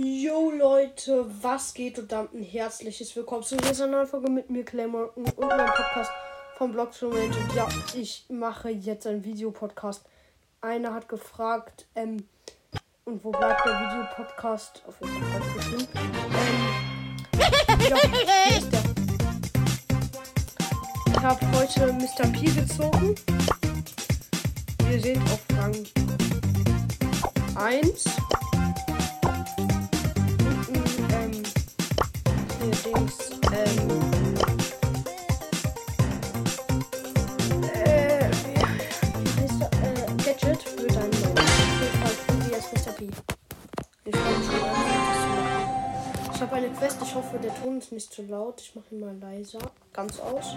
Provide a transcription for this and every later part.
Yo Leute, was geht und damit ein herzliches Willkommen zu dieser neuen Folge mit mir, Claymore und meinem Podcast vom Blog Und ja, ich mache jetzt einen Videopodcast. Einer hat gefragt, ähm, und wo bleibt der Videopodcast? Auf jeden Fall ganz bestimmt. Ähm, ja. Ich habe heute Mr. P gezogen. Wir sind auf Rang 1. Ich habe eine Quest, ich hoffe, der Ton ist nicht zu laut. Ich mache ihn mal leiser. Ganz aus.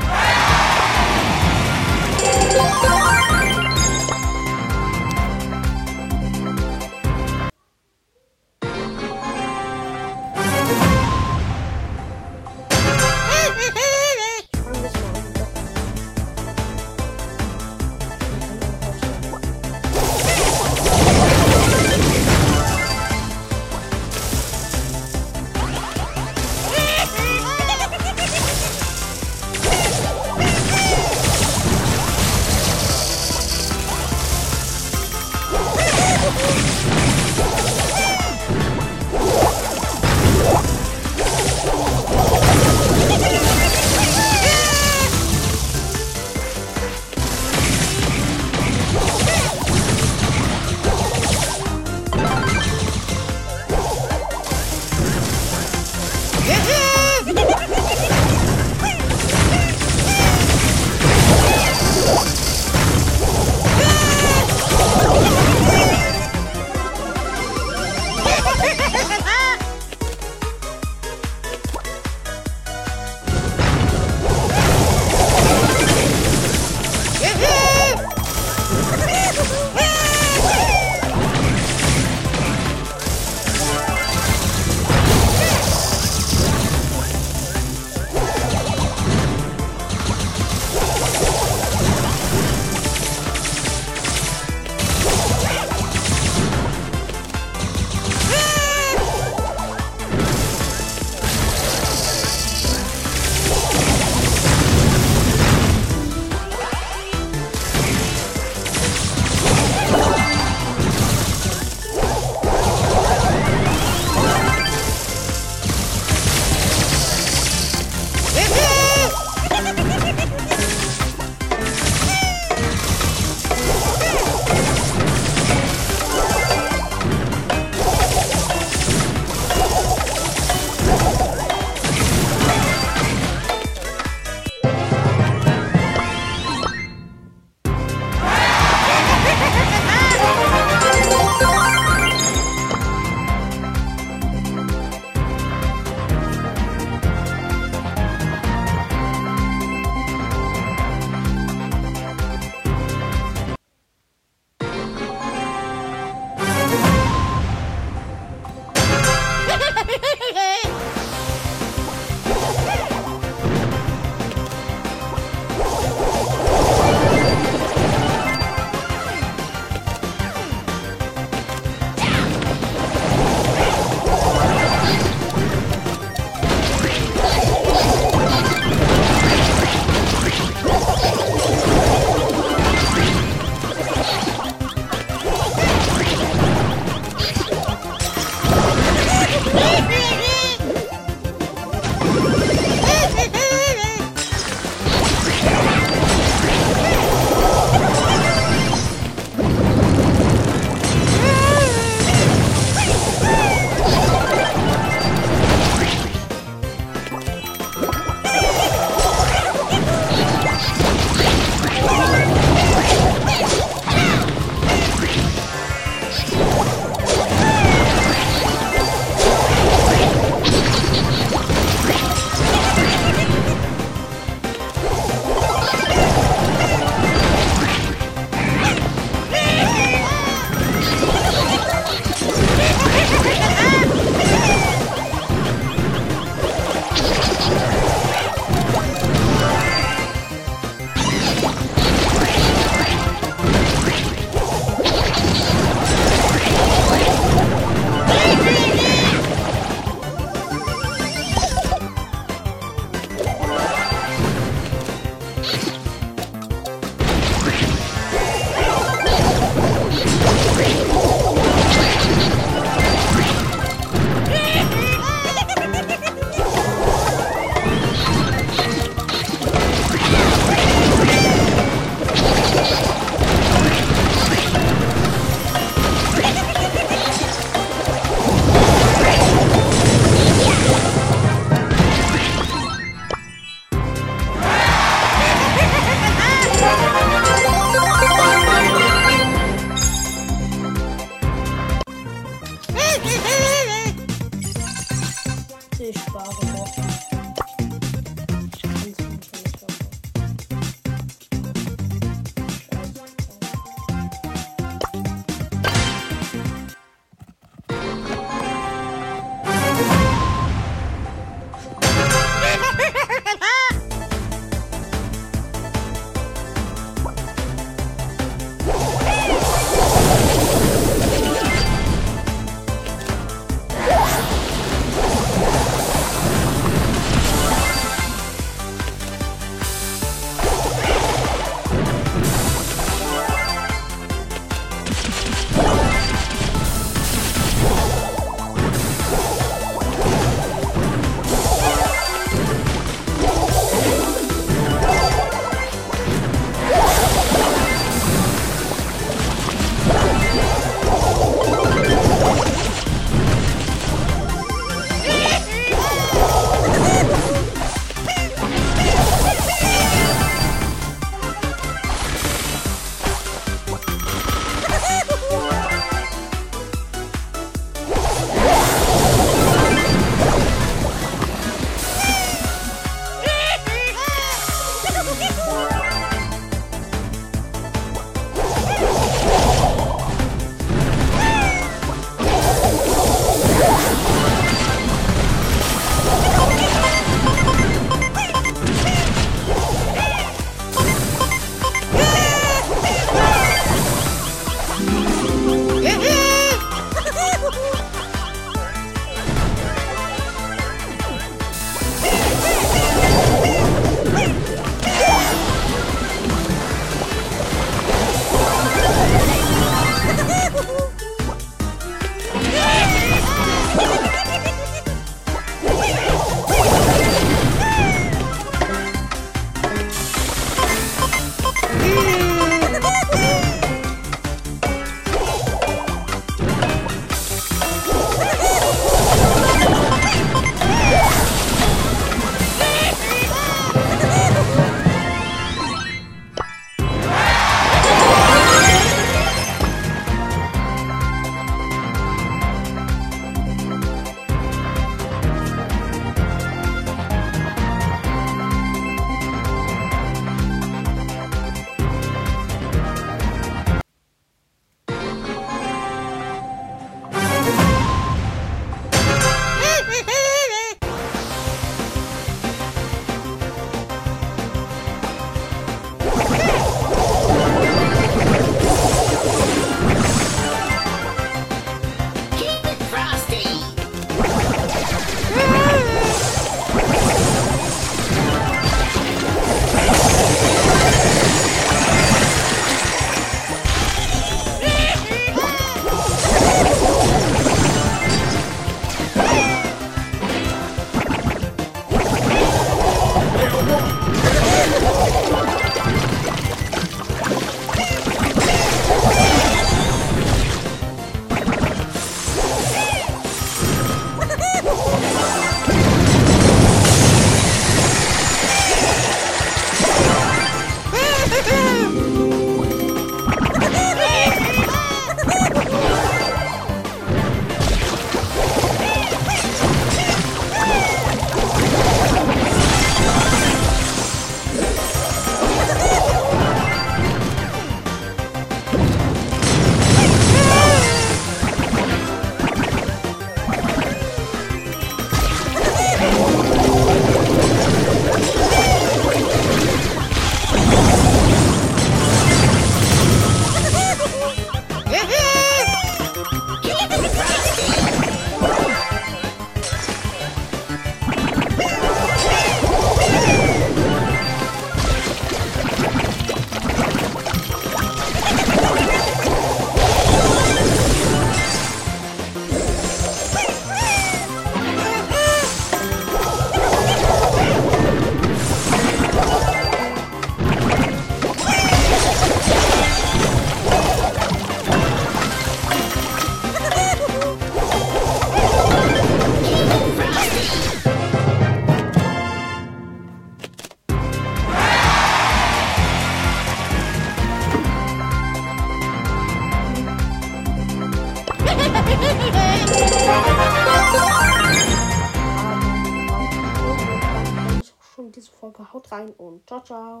Rein und ciao, ciao.